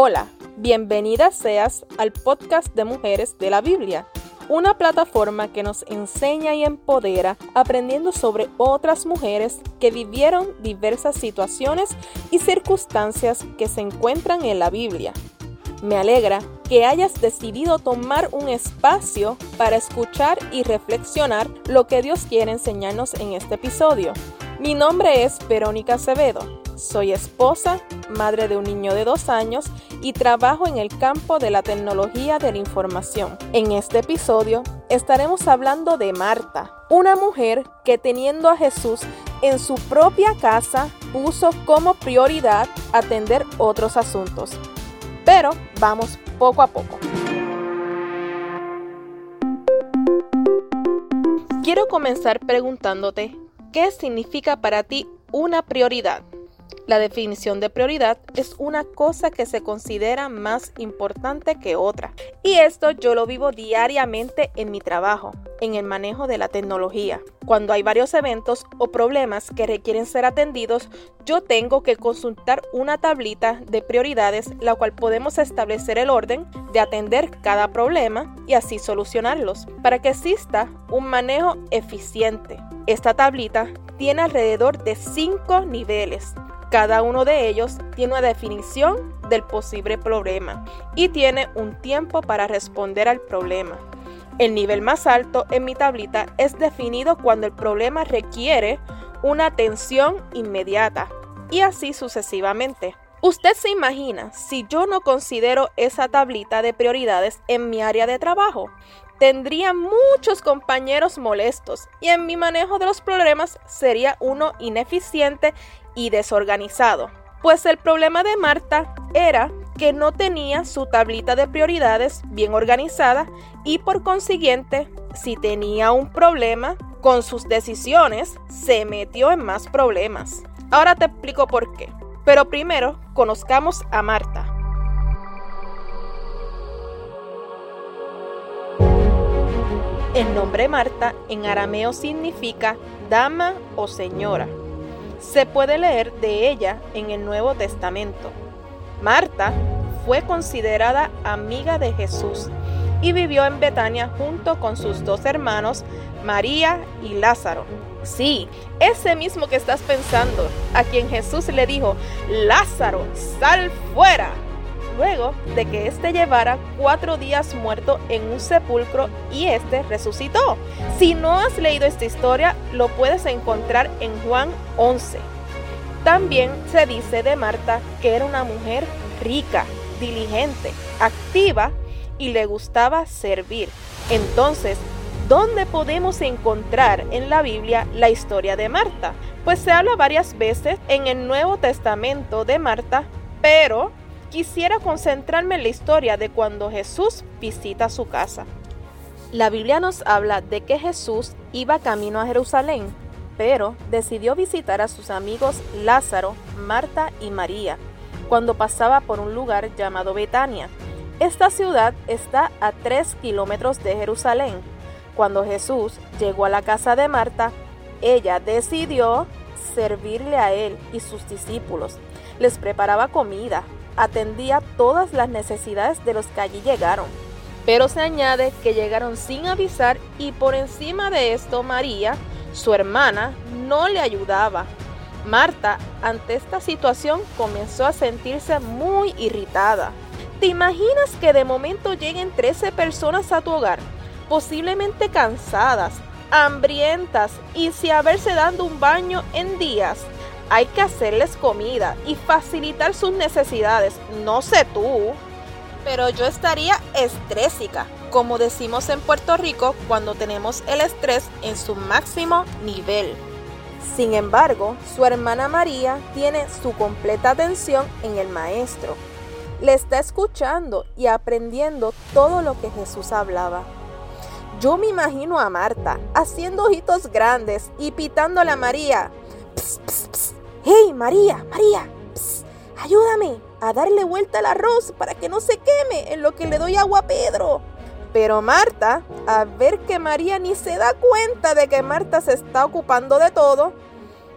Hola, bienvenida seas al podcast de Mujeres de la Biblia, una plataforma que nos enseña y empodera aprendiendo sobre otras mujeres que vivieron diversas situaciones y circunstancias que se encuentran en la Biblia. Me alegra que hayas decidido tomar un espacio para escuchar y reflexionar lo que Dios quiere enseñarnos en este episodio. Mi nombre es Verónica Acevedo soy esposa, madre de un niño de dos años y trabajo en el campo de la tecnología de la información. En este episodio estaremos hablando de Marta, una mujer que teniendo a Jesús en su propia casa puso como prioridad atender otros asuntos. Pero vamos poco a poco. Quiero comenzar preguntándote, ¿qué significa para ti una prioridad? La definición de prioridad es una cosa que se considera más importante que otra. Y esto yo lo vivo diariamente en mi trabajo, en el manejo de la tecnología. Cuando hay varios eventos o problemas que requieren ser atendidos, yo tengo que consultar una tablita de prioridades, la cual podemos establecer el orden de atender cada problema y así solucionarlos, para que exista un manejo eficiente. Esta tablita tiene alrededor de 5 niveles cada uno de ellos tiene una definición del posible problema y tiene un tiempo para responder al problema. El nivel más alto en mi tablita es definido cuando el problema requiere una atención inmediata y así sucesivamente. Usted se imagina si yo no considero esa tablita de prioridades en mi área de trabajo. Tendría muchos compañeros molestos y en mi manejo de los problemas sería uno ineficiente y desorganizado. Pues el problema de Marta era que no tenía su tablita de prioridades bien organizada y por consiguiente, si tenía un problema con sus decisiones, se metió en más problemas. Ahora te explico por qué. Pero primero, conozcamos a Marta. El nombre Marta en arameo significa dama o señora se puede leer de ella en el Nuevo Testamento. Marta fue considerada amiga de Jesús y vivió en Betania junto con sus dos hermanos, María y Lázaro. Sí, ese mismo que estás pensando, a quien Jesús le dijo, Lázaro, sal fuera luego de que éste llevara cuatro días muerto en un sepulcro y éste resucitó. Si no has leído esta historia, lo puedes encontrar en Juan 11. También se dice de Marta que era una mujer rica, diligente, activa y le gustaba servir. Entonces, ¿dónde podemos encontrar en la Biblia la historia de Marta? Pues se habla varias veces en el Nuevo Testamento de Marta, pero quisiera concentrarme en la historia de cuando Jesús visita su casa. La Biblia nos habla de que Jesús iba camino a Jerusalén, pero decidió visitar a sus amigos Lázaro, Marta y María cuando pasaba por un lugar llamado Betania. Esta ciudad está a tres kilómetros de Jerusalén. Cuando Jesús llegó a la casa de Marta, ella decidió servirle a él y sus discípulos. Les preparaba comida, atendía todas las necesidades de los que allí llegaron. Pero se añade que llegaron sin avisar y por encima de esto María, su hermana, no le ayudaba. Marta, ante esta situación, comenzó a sentirse muy irritada. ¿Te imaginas que de momento lleguen 13 personas a tu hogar, posiblemente cansadas, hambrientas y sin haberse dado un baño en días? Hay que hacerles comida y facilitar sus necesidades. No sé tú, pero yo estaría estrésica, como decimos en Puerto Rico cuando tenemos el estrés en su máximo nivel. Sin embargo, su hermana María tiene su completa atención en el Maestro. Le está escuchando y aprendiendo todo lo que Jesús hablaba. Yo me imagino a Marta haciendo ojitos grandes y pitándole a María. ¡Hey, María, María! ayúdame a darle vuelta al arroz para que no se queme en lo que le doy agua a Pedro. Pero Marta, a ver que María ni se da cuenta de que Marta se está ocupando de todo,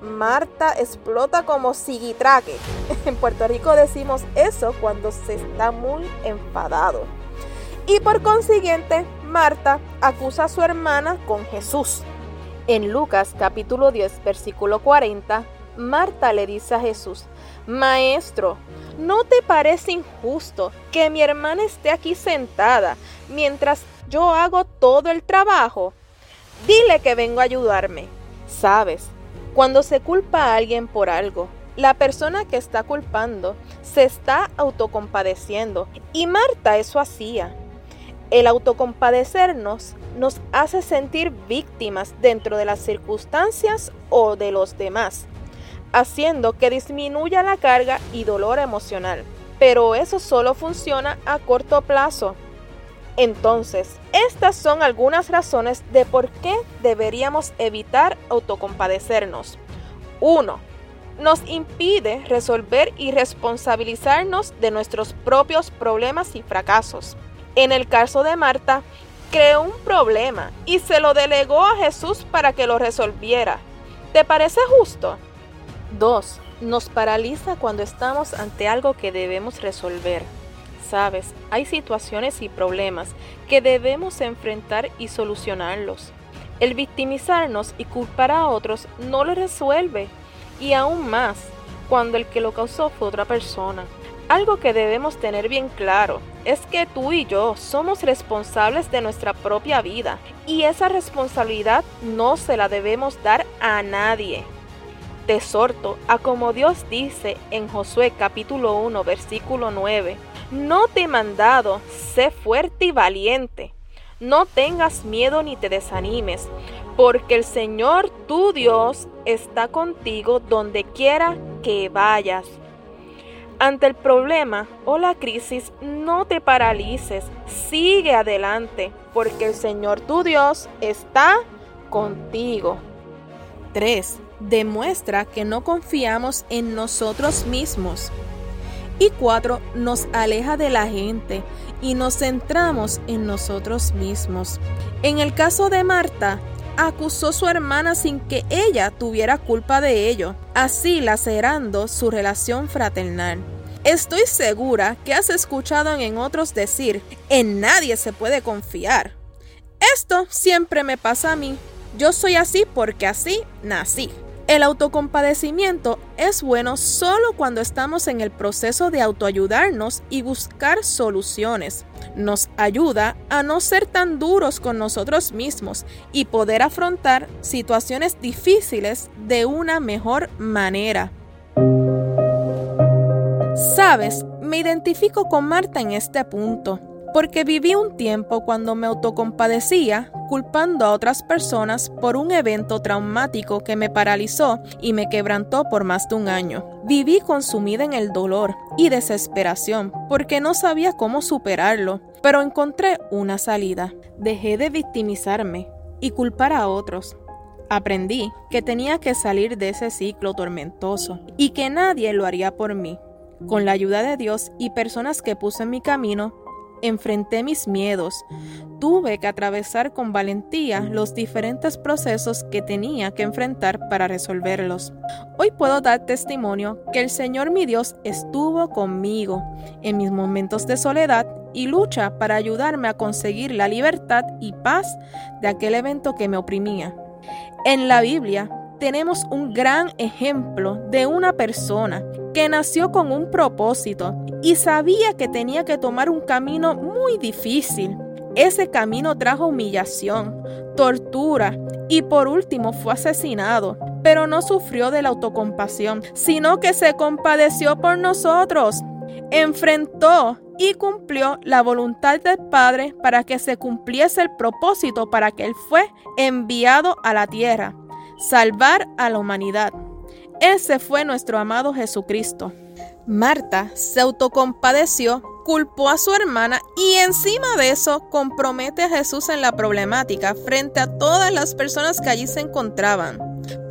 Marta explota como siguitraque. En Puerto Rico decimos eso cuando se está muy enfadado. Y por consiguiente, Marta acusa a su hermana con Jesús. En Lucas capítulo 10, versículo 40, Marta le dice a Jesús, Maestro, ¿no te parece injusto que mi hermana esté aquí sentada mientras yo hago todo el trabajo? Dile que vengo a ayudarme. Sabes, cuando se culpa a alguien por algo, la persona que está culpando se está autocompadeciendo. Y Marta eso hacía. El autocompadecernos nos hace sentir víctimas dentro de las circunstancias o de los demás haciendo que disminuya la carga y dolor emocional. Pero eso solo funciona a corto plazo. Entonces, estas son algunas razones de por qué deberíamos evitar autocompadecernos. 1. Nos impide resolver y responsabilizarnos de nuestros propios problemas y fracasos. En el caso de Marta, creó un problema y se lo delegó a Jesús para que lo resolviera. ¿Te parece justo? 2. Nos paraliza cuando estamos ante algo que debemos resolver. Sabes, hay situaciones y problemas que debemos enfrentar y solucionarlos. El victimizarnos y culpar a otros no lo resuelve, y aún más cuando el que lo causó fue otra persona. Algo que debemos tener bien claro es que tú y yo somos responsables de nuestra propia vida y esa responsabilidad no se la debemos dar a nadie te exhorto a como Dios dice en Josué capítulo 1 versículo 9, no te he mandado, sé fuerte y valiente, no tengas miedo ni te desanimes, porque el Señor tu Dios está contigo donde quiera que vayas. Ante el problema o la crisis, no te paralices, sigue adelante, porque el Señor tu Dios está contigo. 3 demuestra que no confiamos en nosotros mismos. Y cuatro, nos aleja de la gente y nos centramos en nosotros mismos. En el caso de Marta, acusó a su hermana sin que ella tuviera culpa de ello, así lacerando su relación fraternal. Estoy segura que has escuchado en otros decir, en nadie se puede confiar. Esto siempre me pasa a mí. Yo soy así porque así nací. El autocompadecimiento es bueno solo cuando estamos en el proceso de autoayudarnos y buscar soluciones. Nos ayuda a no ser tan duros con nosotros mismos y poder afrontar situaciones difíciles de una mejor manera. Sabes, me identifico con Marta en este punto porque viví un tiempo cuando me autocompadecía culpando a otras personas por un evento traumático que me paralizó y me quebrantó por más de un año. Viví consumida en el dolor y desesperación porque no sabía cómo superarlo, pero encontré una salida. Dejé de victimizarme y culpar a otros. Aprendí que tenía que salir de ese ciclo tormentoso y que nadie lo haría por mí. Con la ayuda de Dios y personas que puse en mi camino, enfrenté mis miedos. Tuve que atravesar con valentía los diferentes procesos que tenía que enfrentar para resolverlos. Hoy puedo dar testimonio que el Señor mi Dios estuvo conmigo en mis momentos de soledad y lucha para ayudarme a conseguir la libertad y paz de aquel evento que me oprimía. En la Biblia tenemos un gran ejemplo de una persona que nació con un propósito y sabía que tenía que tomar un camino muy difícil. Ese camino trajo humillación, tortura y por último fue asesinado, pero no sufrió de la autocompasión, sino que se compadeció por nosotros. Enfrentó y cumplió la voluntad del Padre para que se cumpliese el propósito para que Él fue enviado a la tierra salvar a la humanidad. Ese fue nuestro amado Jesucristo. Marta se autocompadeció, culpó a su hermana y encima de eso compromete a Jesús en la problemática frente a todas las personas que allí se encontraban.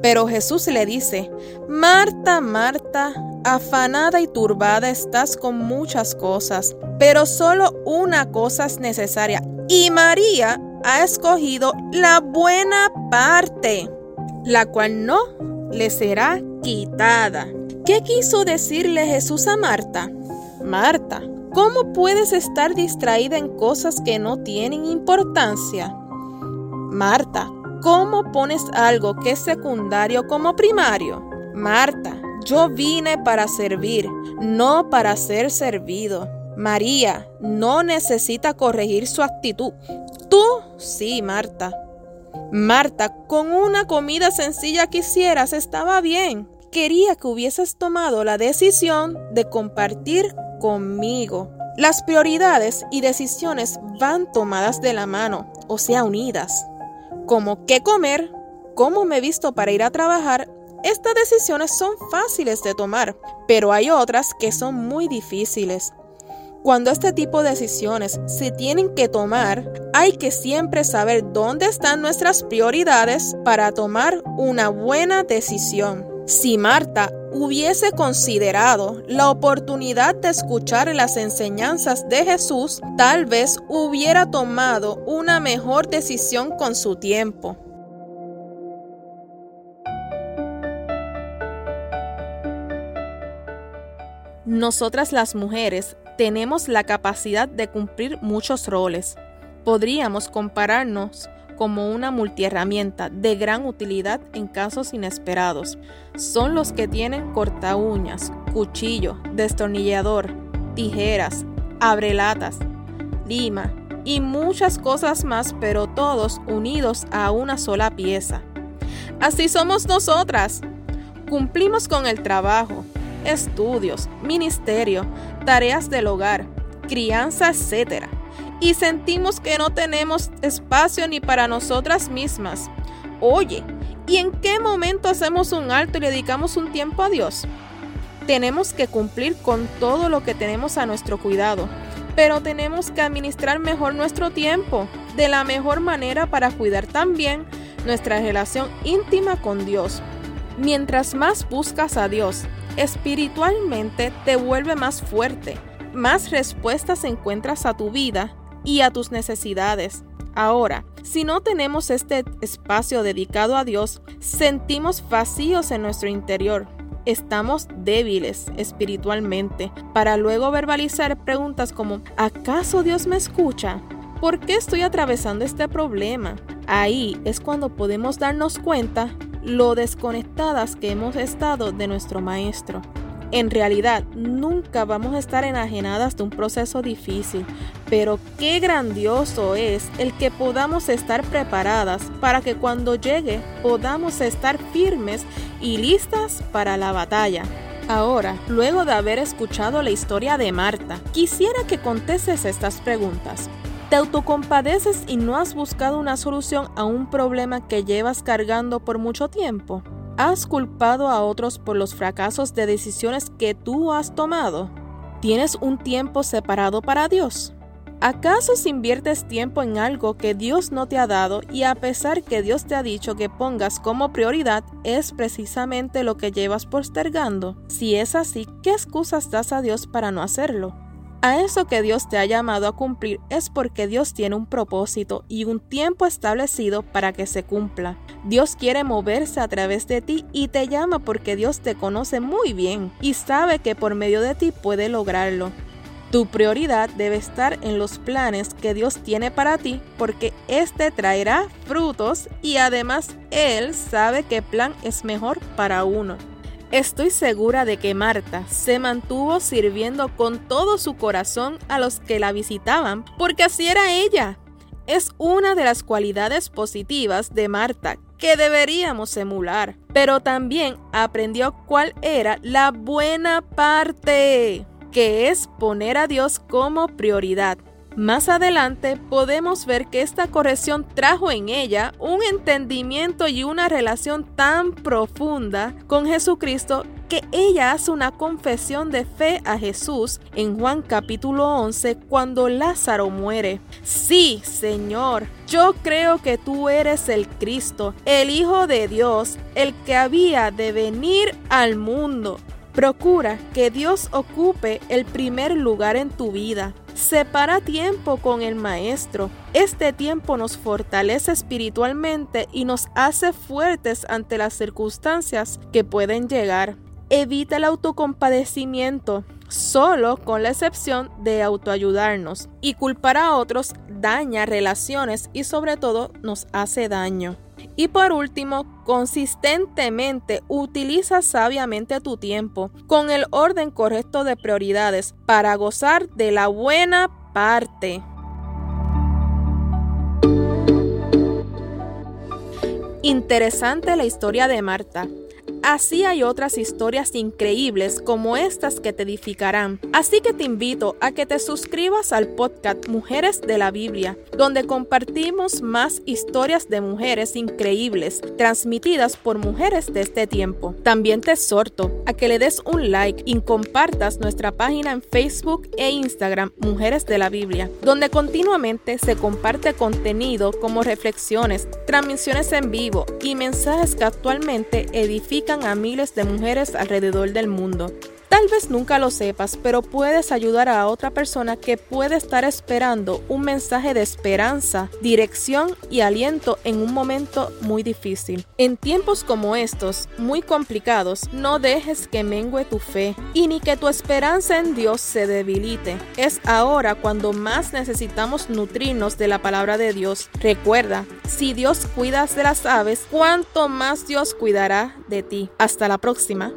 Pero Jesús le dice, Marta, Marta, afanada y turbada estás con muchas cosas, pero solo una cosa es necesaria y María ha escogido la buena parte, la cual no le será quitada. ¿Qué quiso decirle Jesús a Marta? Marta, ¿cómo puedes estar distraída en cosas que no tienen importancia? Marta, ¿cómo pones algo que es secundario como primario? Marta, yo vine para servir, no para ser servido. María no necesita corregir su actitud. Tú sí, Marta. Marta, con una comida sencilla que hicieras estaba bien. Quería que hubieses tomado la decisión de compartir conmigo. Las prioridades y decisiones van tomadas de la mano, o sea, unidas. Como qué comer, cómo me visto para ir a trabajar, estas decisiones son fáciles de tomar, pero hay otras que son muy difíciles. Cuando este tipo de decisiones se tienen que tomar, hay que siempre saber dónde están nuestras prioridades para tomar una buena decisión. Si Marta hubiese considerado la oportunidad de escuchar las enseñanzas de Jesús, tal vez hubiera tomado una mejor decisión con su tiempo. Nosotras las mujeres tenemos la capacidad de cumplir muchos roles. Podríamos compararnos como una multiherramienta de gran utilidad en casos inesperados. Son los que tienen corta uñas, cuchillo, destornillador, tijeras, abrelatas, lima y muchas cosas más, pero todos unidos a una sola pieza. Así somos nosotras. Cumplimos con el trabajo, estudios, ministerio, tareas del hogar, crianza, etc. Y sentimos que no tenemos espacio ni para nosotras mismas. Oye, ¿y en qué momento hacemos un alto y le dedicamos un tiempo a Dios? Tenemos que cumplir con todo lo que tenemos a nuestro cuidado, pero tenemos que administrar mejor nuestro tiempo de la mejor manera para cuidar también nuestra relación íntima con Dios. Mientras más buscas a Dios espiritualmente te vuelve más fuerte, más respuestas encuentras a tu vida y a tus necesidades. Ahora, si no tenemos este espacio dedicado a Dios, sentimos vacíos en nuestro interior. Estamos débiles espiritualmente para luego verbalizar preguntas como ¿acaso Dios me escucha? ¿Por qué estoy atravesando este problema? Ahí es cuando podemos darnos cuenta lo desconectadas que hemos estado de nuestro Maestro. En realidad, nunca vamos a estar enajenadas de un proceso difícil, pero qué grandioso es el que podamos estar preparadas para que cuando llegue podamos estar firmes y listas para la batalla. Ahora, luego de haber escuchado la historia de Marta, quisiera que contestes estas preguntas. ¿Te autocompadeces y no has buscado una solución a un problema que llevas cargando por mucho tiempo? ¿Has culpado a otros por los fracasos de decisiones que tú has tomado? ¿Tienes un tiempo separado para Dios? ¿Acaso si inviertes tiempo en algo que Dios no te ha dado y a pesar que Dios te ha dicho que pongas como prioridad es precisamente lo que llevas postergando? Si es así, ¿qué excusas das a Dios para no hacerlo? A eso que Dios te ha llamado a cumplir es porque Dios tiene un propósito y un tiempo establecido para que se cumpla. Dios quiere moverse a través de ti y te llama porque Dios te conoce muy bien y sabe que por medio de ti puede lograrlo. Tu prioridad debe estar en los planes que Dios tiene para ti porque éste traerá frutos y además Él sabe qué plan es mejor para uno. Estoy segura de que Marta se mantuvo sirviendo con todo su corazón a los que la visitaban, porque así era ella. Es una de las cualidades positivas de Marta que deberíamos emular, pero también aprendió cuál era la buena parte, que es poner a Dios como prioridad. Más adelante podemos ver que esta corrección trajo en ella un entendimiento y una relación tan profunda con Jesucristo que ella hace una confesión de fe a Jesús en Juan capítulo 11 cuando Lázaro muere. Sí, Señor, yo creo que tú eres el Cristo, el Hijo de Dios, el que había de venir al mundo. Procura que Dios ocupe el primer lugar en tu vida. Separa tiempo con el Maestro. Este tiempo nos fortalece espiritualmente y nos hace fuertes ante las circunstancias que pueden llegar. Evita el autocompadecimiento, solo con la excepción de autoayudarnos. Y culpar a otros daña relaciones y sobre todo nos hace daño. Y por último, consistentemente utiliza sabiamente tu tiempo con el orden correcto de prioridades para gozar de la buena parte. Interesante la historia de Marta. Así hay otras historias increíbles como estas que te edificarán. Así que te invito a que te suscribas al podcast Mujeres de la Biblia, donde compartimos más historias de mujeres increíbles transmitidas por mujeres de este tiempo. También te exhorto a que le des un like y compartas nuestra página en Facebook e Instagram Mujeres de la Biblia, donde continuamente se comparte contenido como reflexiones, transmisiones en vivo y mensajes que actualmente edifican a miles de mujeres alrededor del mundo. Tal vez nunca lo sepas, pero puedes ayudar a otra persona que puede estar esperando un mensaje de esperanza, dirección y aliento en un momento muy difícil. En tiempos como estos, muy complicados, no dejes que mengue tu fe y ni que tu esperanza en Dios se debilite. Es ahora cuando más necesitamos nutrirnos de la palabra de Dios. Recuerda, si Dios cuida de las aves, cuánto más Dios cuidará de ti. Hasta la próxima.